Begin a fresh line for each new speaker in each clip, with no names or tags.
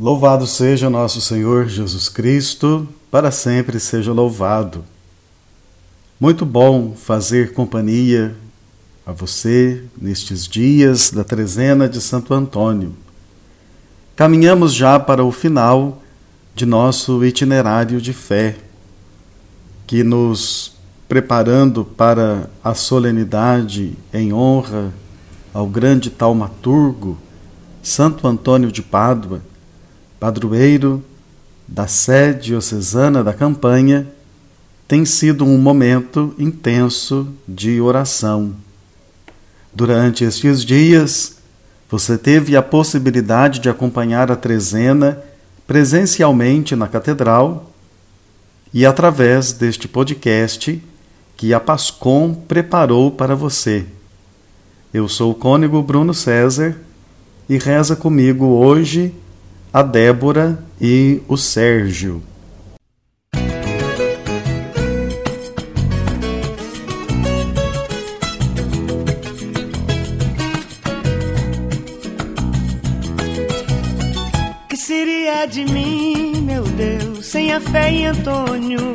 Louvado seja nosso Senhor Jesus Cristo, para sempre seja louvado. Muito bom fazer companhia a você nestes dias da trezena de Santo Antônio. Caminhamos já para o final de nosso itinerário de fé, que nos preparando para a solenidade em honra ao grande taumaturgo Santo Antônio de Pádua, padroeiro da sede diocesana da campanha, tem sido um momento intenso de oração. Durante estes dias, você teve a possibilidade de acompanhar a trezena presencialmente na catedral e através deste podcast que a Pascom preparou para você. Eu sou o cônego Bruno César e reza comigo hoje a Débora e o Sérgio.
Que seria de mim, meu Deus, sem a fé em Antônio?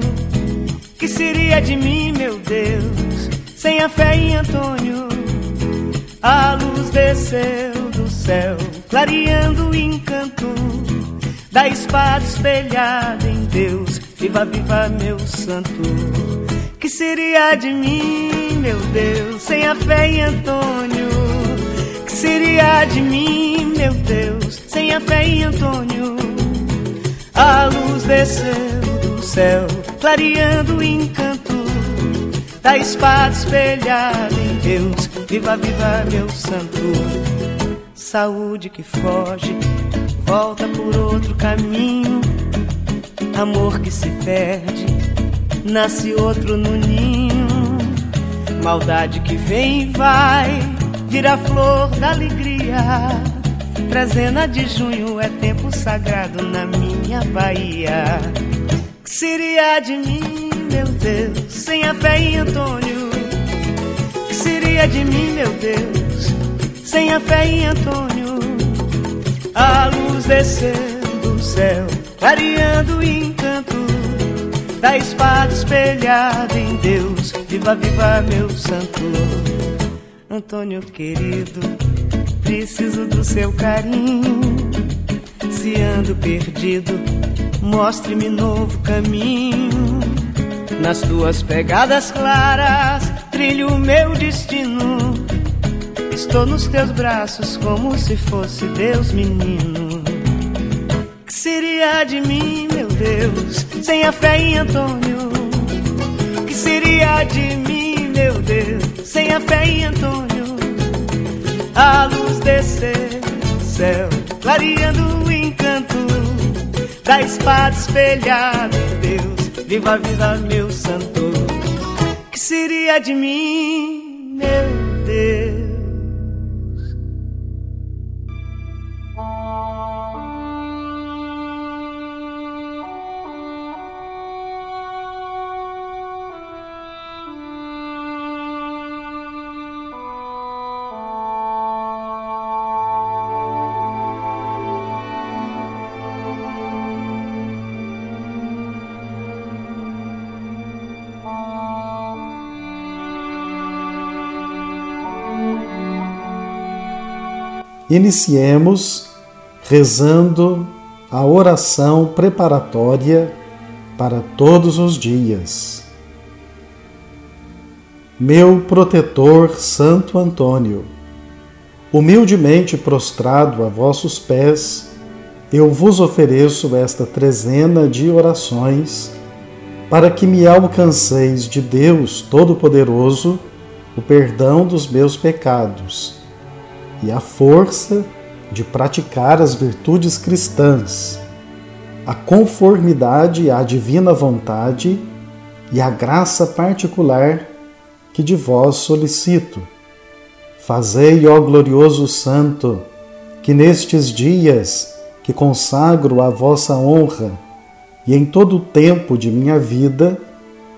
Que seria de mim, meu Deus, sem a fé em Antônio? A luz desceu do céu, clareando o encanto da espada espelhada em Deus. Viva, viva, meu santo. Que seria de mim, meu Deus, sem a fé em Antônio? Que seria de mim, meu Deus, sem a fé em Antônio? A luz desceu do céu, clareando o encanto da espada espelhada em Deus. Viva, viva, meu santo. Saúde que foge, volta por outro caminho. Amor que se perde, nasce outro no ninho. Maldade que vem e vai, vira flor da alegria. Trezena de junho é tempo sagrado na minha Bahia. Que seria de mim, meu Deus, sem a fé em Antônio? Que seria de mim, meu Deus, sem a fé em Antônio? A luz desceu do céu, clareando o encanto da espada espelhada em Deus. Viva, viva, meu santo. Antônio querido, preciso do seu carinho. Se ando perdido, mostre-me novo caminho. Nas tuas pegadas claras, trilho o meu destino. Estou nos teus braços como se fosse Deus menino. Que seria de mim, meu Deus, sem a fé em Antônio? Que seria de mim, meu Deus, sem a fé em Antônio? A luz desceu do céu, clareando o encanto da espada espelhada Deus. Viva a vida, meu santo. Que seria de mim, meu Deus?
Iniciemos rezando a oração preparatória para todos os dias. Meu protetor Santo Antônio, humildemente prostrado a vossos pés, eu vos ofereço esta trezena de orações para que me alcanceis de Deus Todo-Poderoso o perdão dos meus pecados e a força de praticar as virtudes cristãs, a conformidade à divina vontade e a graça particular que de vós solicito. Fazei, ó glorioso Santo, que nestes dias que consagro a vossa honra e em todo o tempo de minha vida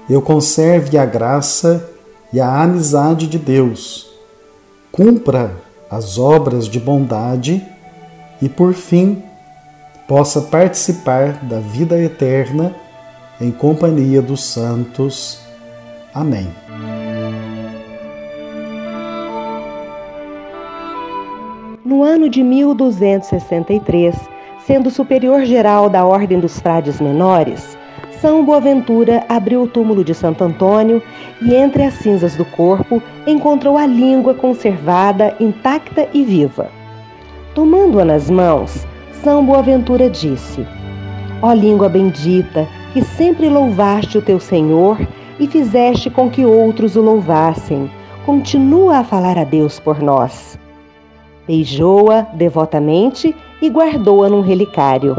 eu conserve a graça e a amizade de Deus. Cumpra as obras de bondade e, por fim, possa participar da vida eterna em companhia dos santos. Amém.
No ano de 1263, sendo superior geral da Ordem dos Frades Menores, São Boaventura abriu o túmulo de Santo Antônio e, entre as cinzas do corpo, encontrou a língua conservada, intacta e viva. Tomando-a nas mãos, São Boaventura disse: Ó língua bendita, que sempre louvaste o teu Senhor e fizeste com que outros o louvassem, continua a falar a Deus por nós. Beijou-a devotamente e guardou-a num relicário.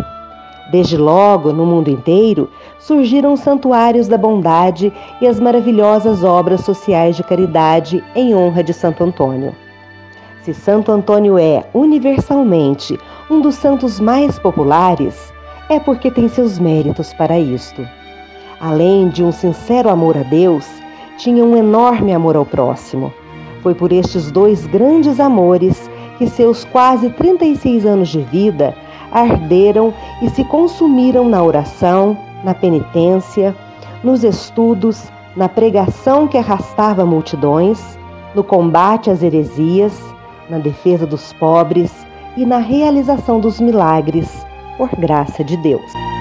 Desde logo, no mundo inteiro, surgiram santuários da bondade e as maravilhosas obras sociais de caridade em honra de Santo Antônio. Se Santo Antônio é, universalmente, um dos santos mais populares, é porque tem seus méritos para isto. Além de um sincero amor a Deus, tinha um enorme amor ao próximo. Foi por estes dois grandes amores que seus quase 36 anos de vida arderam e se consumiram na oração, na penitência, nos estudos, na pregação que arrastava multidões, no combate às heresias, na defesa dos pobres e na realização dos milagres, por graça de Deus.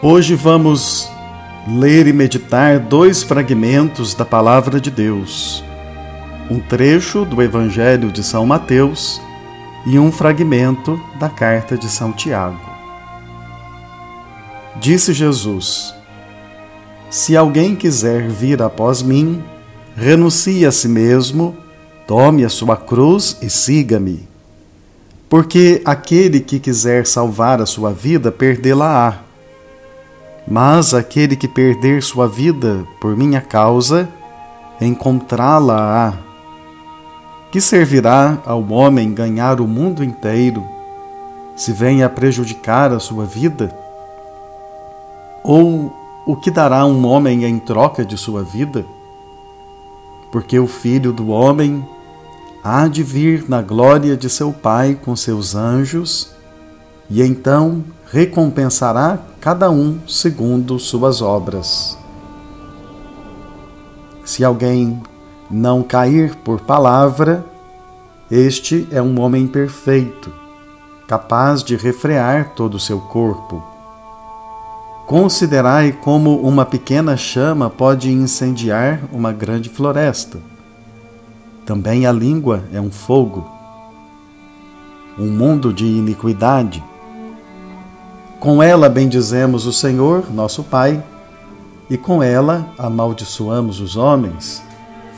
Hoje vamos ler e meditar dois fragmentos da Palavra de Deus. Um trecho do Evangelho de São Mateus e um fragmento da carta de São Tiago. Disse Jesus: Se alguém quiser vir após mim, renuncie a si mesmo, tome a sua cruz e siga-me. Porque aquele que quiser salvar a sua vida, perdê-la-á mas aquele que perder sua vida por minha causa, encontrá-la-á. Que servirá ao homem ganhar o mundo inteiro, se vem a prejudicar a sua vida? Ou o que dará um homem em troca de sua vida? Porque o filho do homem há de vir na glória de seu Pai com seus anjos, e então recompensará cada um segundo suas obras. Se alguém não cair por palavra, este é um homem perfeito, capaz de refrear todo o seu corpo. Considerai como uma pequena chama pode incendiar uma grande floresta. Também a língua é um fogo, um mundo de iniquidade com ela bendizemos o Senhor, nosso Pai, e com ela amaldiçoamos os homens,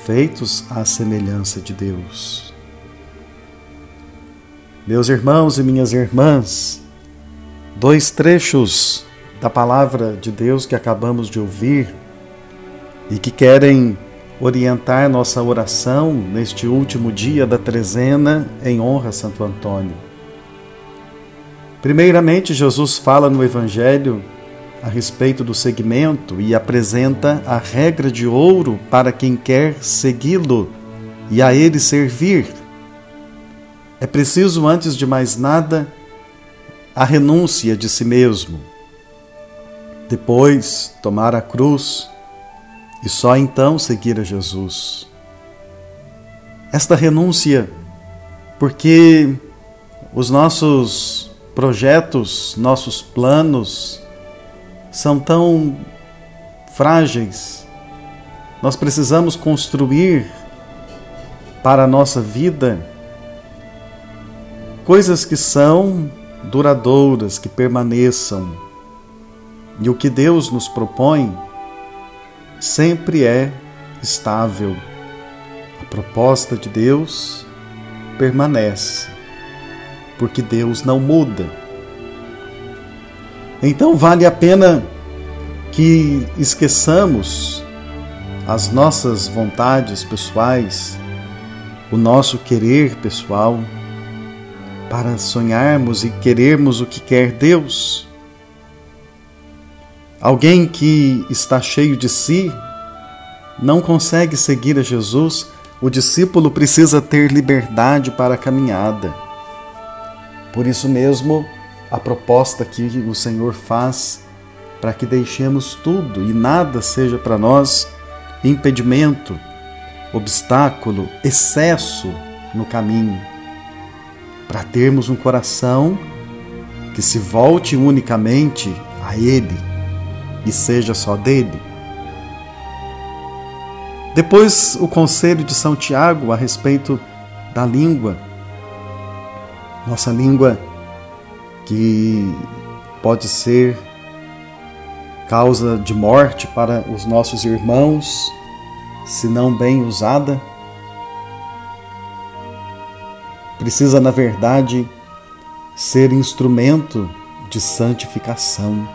feitos à semelhança de Deus. Meus irmãos e minhas irmãs, dois trechos da palavra de Deus que acabamos de ouvir e que querem orientar nossa oração neste último dia da trezena em honra a Santo Antônio. Primeiramente, Jesus fala no Evangelho a respeito do segmento e apresenta a regra de ouro para quem quer segui-lo e a ele servir. É preciso, antes de mais nada, a renúncia de si mesmo. Depois, tomar a cruz e só então seguir a Jesus. Esta renúncia, porque os nossos projetos, nossos planos são tão frágeis. Nós precisamos construir para a nossa vida coisas que são duradouras, que permaneçam. E o que Deus nos propõe sempre é estável. A proposta de Deus permanece porque Deus não muda. Então vale a pena que esqueçamos as nossas vontades pessoais o nosso querer pessoal, para sonharmos e querermos o que quer Deus. Alguém que está cheio de si não consegue seguir a Jesus, o discípulo precisa ter liberdade para a caminhada. Por isso mesmo, a proposta que o Senhor faz para que deixemos tudo e nada seja para nós impedimento, obstáculo, excesso no caminho, para termos um coração que se volte unicamente a Ele e seja só dele. Depois, o conselho de São Tiago a respeito da língua. Nossa língua que pode ser causa de morte para os nossos irmãos, se não bem usada. Precisa, na verdade, ser instrumento de santificação.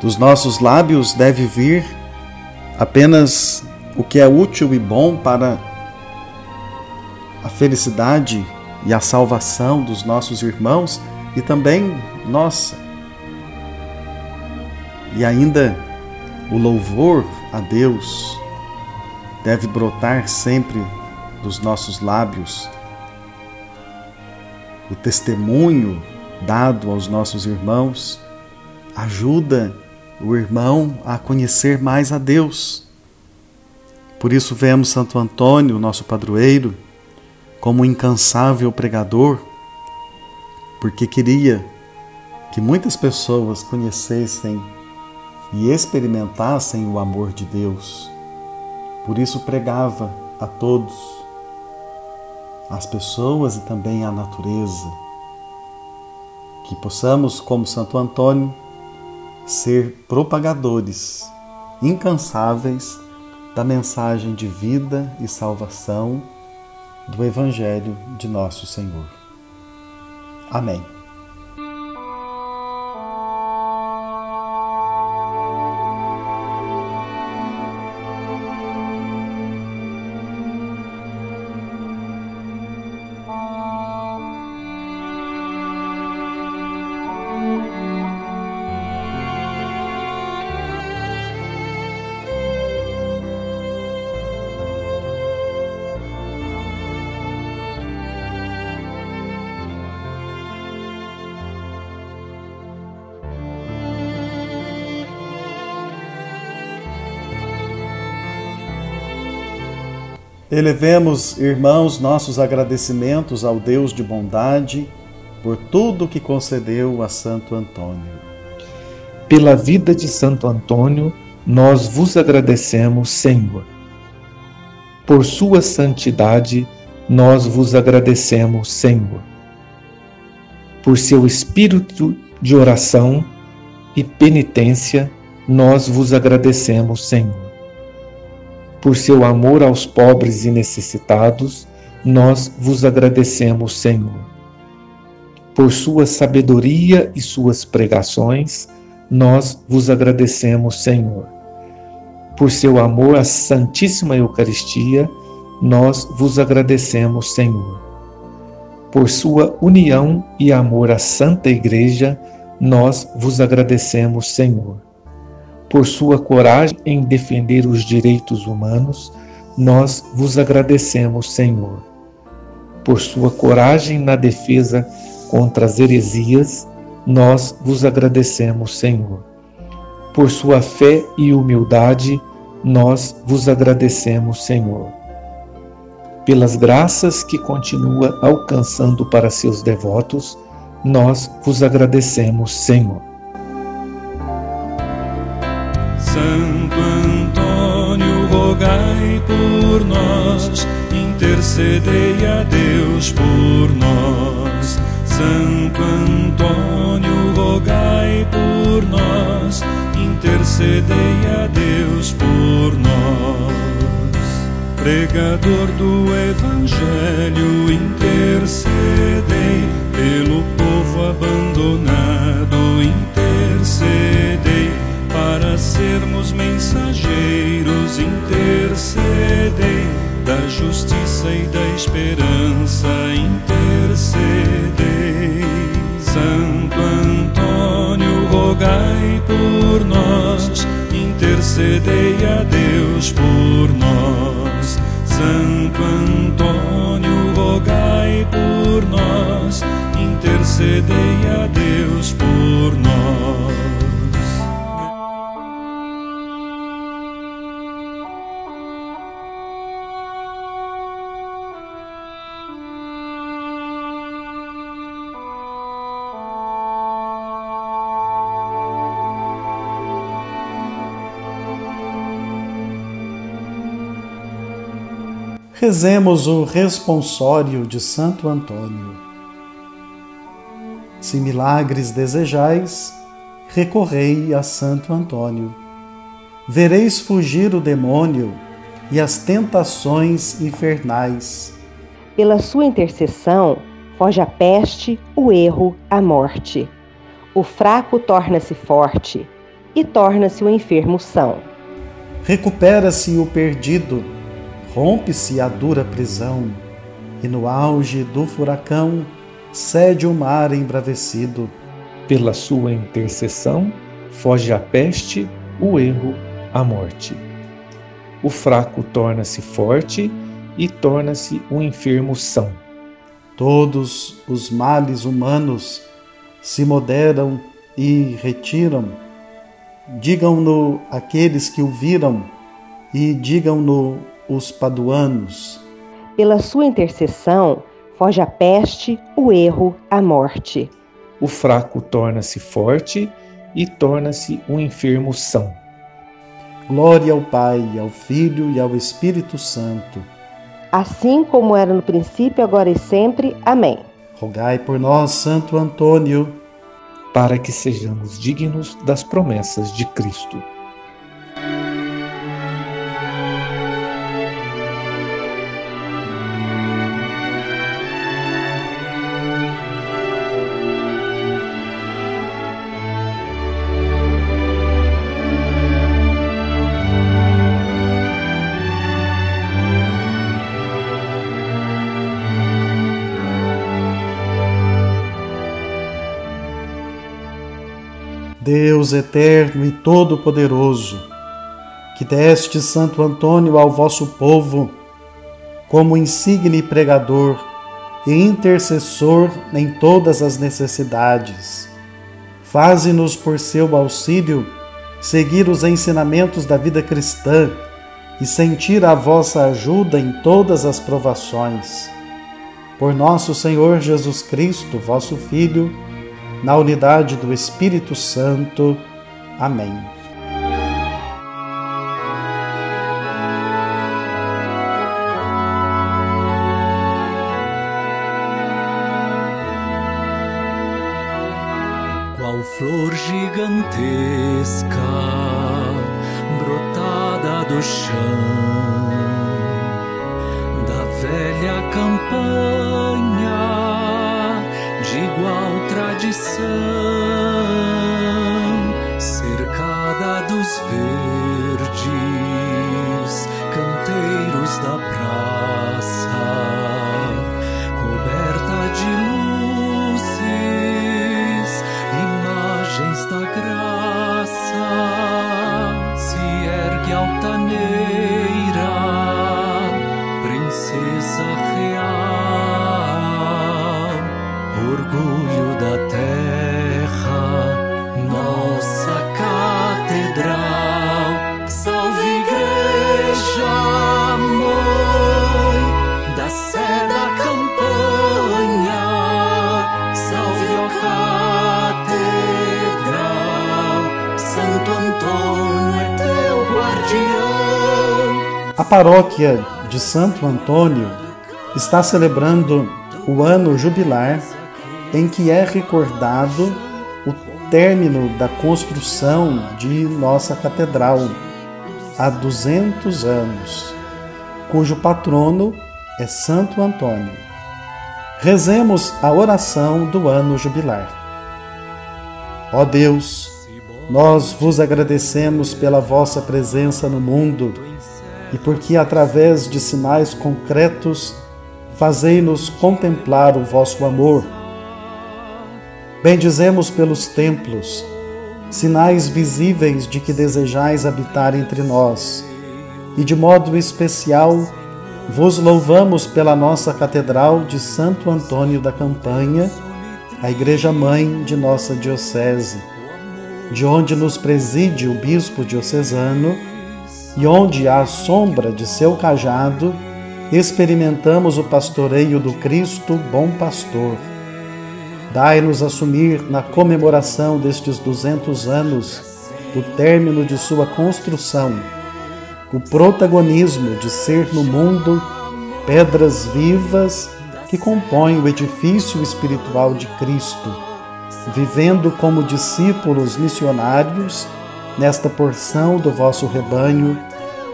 Dos nossos lábios deve vir apenas o que é útil e bom para a felicidade e a salvação dos nossos irmãos e também nossa e ainda o louvor a Deus deve brotar sempre dos nossos lábios. O testemunho dado aos nossos irmãos ajuda o irmão a conhecer mais a Deus. Por isso vemos Santo Antônio, nosso padroeiro, como incansável pregador, porque queria que muitas pessoas conhecessem e experimentassem o amor de Deus. Por isso pregava a todos, às pessoas e também à natureza, que possamos, como Santo Antônio, ser propagadores incansáveis da mensagem de vida e salvação do Evangelho de nosso Senhor. Amém. Elevemos, irmãos, nossos agradecimentos ao Deus de bondade por tudo que concedeu a Santo Antônio.
Pela vida de Santo Antônio, nós vos agradecemos, Senhor. Por sua santidade, nós vos agradecemos, Senhor. Por seu espírito de oração e penitência, nós vos agradecemos, Senhor por seu amor aos pobres e necessitados, nós vos agradecemos, Senhor. Por sua sabedoria e suas pregações, nós vos agradecemos, Senhor. Por seu amor à Santíssima Eucaristia, nós vos agradecemos, Senhor. Por sua união e amor à Santa Igreja, nós vos agradecemos, Senhor por sua coragem em defender os direitos humanos, nós vos agradecemos, Senhor. Por sua coragem na defesa contra as heresias, nós vos agradecemos, Senhor. Por sua fé e humildade, nós vos agradecemos, Senhor. Pelas graças que continua alcançando para seus devotos, nós vos agradecemos, Senhor.
Por nós, intercedei a Deus por nós. Santo Antônio, rogai por nós, intercedei a Deus por nós. Pregador do Evangelho, intercedei pelo povo abandonado, intercedei para sermos mensageiros, Intercedei intercedem da justiça e da esperança intercedem Santo Antônio rogai por nós intercedei a Deus por nós. Santo Antônio rogai por nós intercedei a Deus
Rezemos o responsório de Santo Antônio. Se milagres desejais, recorrei a Santo Antônio. Vereis fugir o demônio e as tentações infernais.
Pela sua intercessão, foge a peste, o erro, a morte. O fraco torna-se forte e torna-se o enfermo são.
Recupera-se o perdido Rompe-se a dura prisão, e no auge do furacão cede o mar embravecido.
Pela sua intercessão, foge a peste, o erro, a morte. O fraco torna-se forte e torna-se o enfermo são.
Todos os males humanos se moderam e retiram. Digam-no aqueles que o viram e digam-no os paduanos.
Pela sua intercessão, foge a peste, o erro, a morte.
O fraco torna-se forte e torna-se o enfermo são.
Glória ao Pai, ao Filho e ao Espírito Santo.
Assim como era no princípio, agora e sempre. Amém.
Rogai por nós, Santo Antônio,
para que sejamos dignos das promessas de Cristo.
Deus eterno e todo-poderoso, que deste Santo Antônio ao vosso povo como insigne pregador e intercessor em todas as necessidades. Faze-nos por seu auxílio seguir os ensinamentos da vida cristã e sentir a vossa ajuda em todas as provações. Por nosso Senhor Jesus Cristo, vosso Filho, na unidade do Espírito Santo. Amém.
Qual flor gigantesca brotada do chão da velha campanha tradição, cercada dos verdes
paróquia de Santo Antônio está celebrando o ano jubilar em que é recordado o término da construção de nossa catedral há 200 anos, cujo patrono é Santo Antônio. Rezemos a oração do ano jubilar. Ó Deus, nós vos agradecemos pela vossa presença no mundo e porque, através de sinais concretos, fazei-nos contemplar o vosso amor Bendizemos pelos templos, sinais visíveis de que desejais habitar entre nós. E de modo especial, vos louvamos pela nossa Catedral de Santo Antônio da Campanha, a Igreja Mãe de nossa Diocese, de onde nos preside o Bispo Diocesano e onde, à sombra de seu cajado, experimentamos o pastoreio do Cristo Bom Pastor. Dai-nos assumir na comemoração destes 200 anos do término de sua construção o protagonismo de ser no mundo pedras vivas que compõem o edifício espiritual de Cristo, vivendo como discípulos missionários nesta porção do vosso rebanho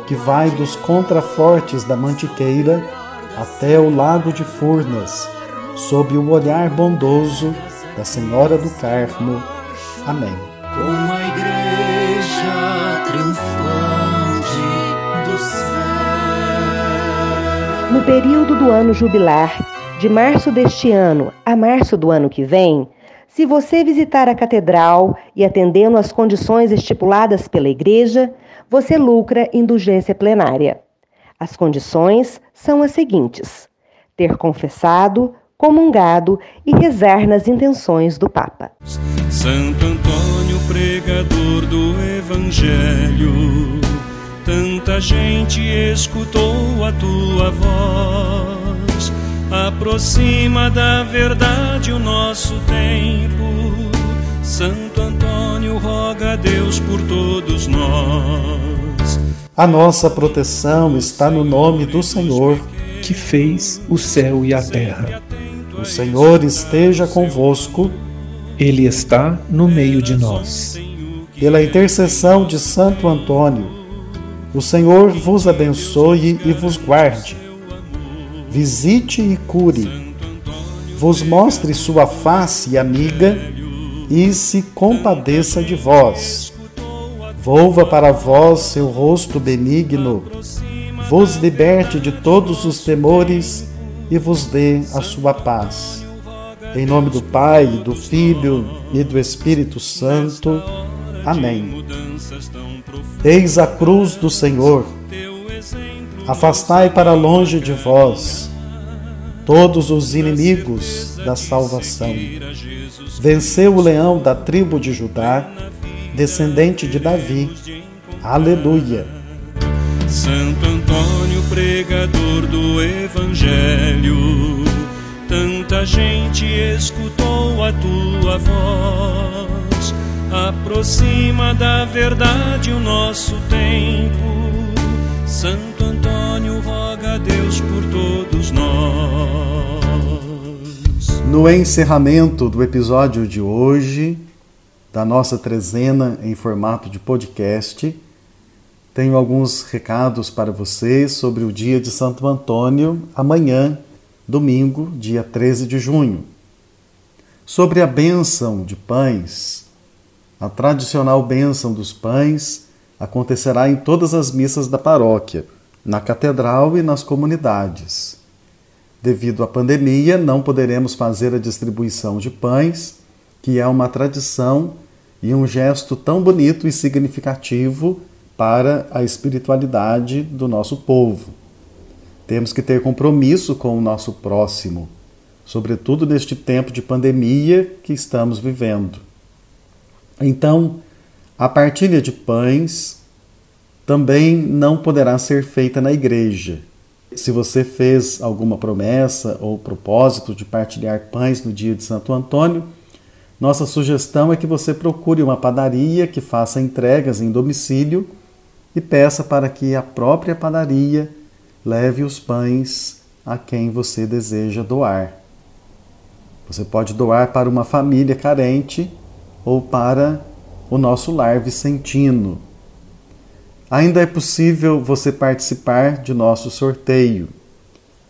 que vai dos contrafortes da Mantiqueira até o lago de Furnas, sob o olhar bondoso da Senhora do Carmo. Amém.
Com a igreja triunfante do céu.
No período do ano jubilar, de março deste ano a março do ano que vem, se você visitar a catedral e atendendo às condições estipuladas pela igreja, você lucra indulgência plenária. As condições são as seguintes: ter confessado, comungado e rezar nas intenções do Papa.
Santo Antônio, pregador do Evangelho, tanta gente escutou a tua voz. Aproxima da verdade o nosso tempo. Santo Antônio, roga a Deus por todos nós.
A nossa proteção está no nome do Senhor.
que fez o céu e a terra.
O Senhor esteja convosco,
Ele está no meio de nós.
pela intercessão de Santo Antônio. O Senhor vos abençoe e vos guarde. Visite e cure. Vos mostre sua face amiga e se compadeça de vós. Volva para vós seu rosto benigno, vos liberte de todos os temores e vos dê a sua paz. Em nome do Pai, do Filho e do Espírito Santo. Amém. Eis a cruz do Senhor. Afastai para longe de vós todos os inimigos da salvação. Venceu o leão da tribo de Judá, descendente de Davi. Aleluia.
Santo Antônio, pregador do Evangelho, tanta gente escutou a tua voz. Aproxima da verdade o nosso tempo. Santo Deus por todos nós.
No encerramento do episódio de hoje, da nossa trezena em formato de podcast, tenho alguns recados para vocês sobre o dia de Santo Antônio, amanhã, domingo, dia 13 de junho. Sobre a bênção de pães, a tradicional bênção dos pães acontecerá em todas as missas da paróquia, na catedral e nas comunidades. Devido à pandemia, não poderemos fazer a distribuição de pães, que é uma tradição e um gesto tão bonito e significativo para a espiritualidade do nosso povo. Temos que ter compromisso com o nosso próximo, sobretudo neste tempo de pandemia que estamos vivendo. Então, a partilha de pães também não poderá ser feita na igreja. Se você fez alguma promessa ou propósito de partilhar pães no dia de Santo Antônio, nossa sugestão é que você procure uma padaria que faça entregas em domicílio e peça para que a própria padaria leve os pães a quem você deseja doar. Você pode doar para uma família carente ou para o nosso lar vicentino. Ainda é possível você participar de nosso sorteio.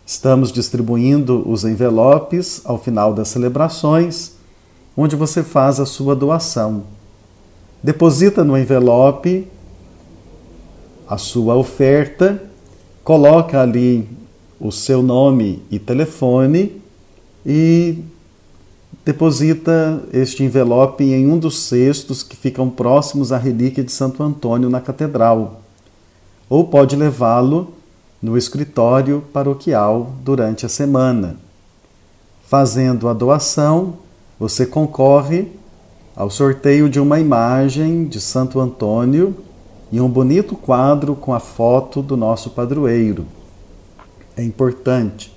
Estamos distribuindo os envelopes ao final das celebrações, onde você faz a sua doação. Deposita no envelope a sua oferta, coloca ali o seu nome e telefone e deposita este envelope em um dos cestos que ficam próximos à relíquia de Santo Antônio na catedral, ou pode levá-lo no escritório paroquial durante a semana. Fazendo a doação, você concorre ao sorteio de uma imagem de Santo Antônio e um bonito quadro com a foto do nosso padroeiro. É importante.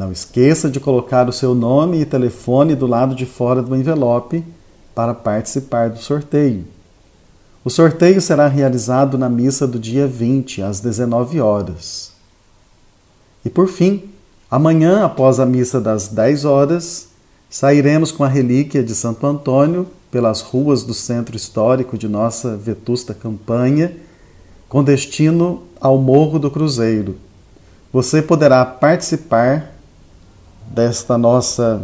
Não esqueça de colocar o seu nome e telefone do lado de fora do envelope para participar do sorteio. O sorteio será realizado na missa do dia 20, às 19 horas. E por fim, amanhã, após a missa das 10 horas, sairemos com a relíquia de Santo Antônio pelas ruas do centro histórico de nossa vetusta campanha, com destino ao Morro do Cruzeiro. Você poderá participar desta nossa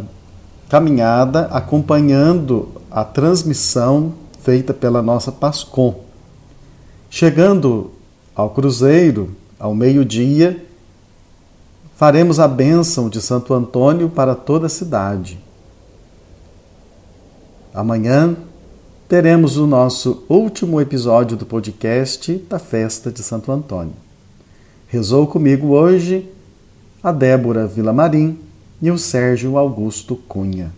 caminhada acompanhando a transmissão feita pela nossa Pascom. Chegando ao Cruzeiro, ao meio-dia, faremos a bênção de Santo Antônio para toda a cidade. Amanhã teremos o nosso último episódio do podcast da Festa de Santo Antônio. Rezou comigo hoje a Débora Vilamarim e o Sérgio Augusto Cunha.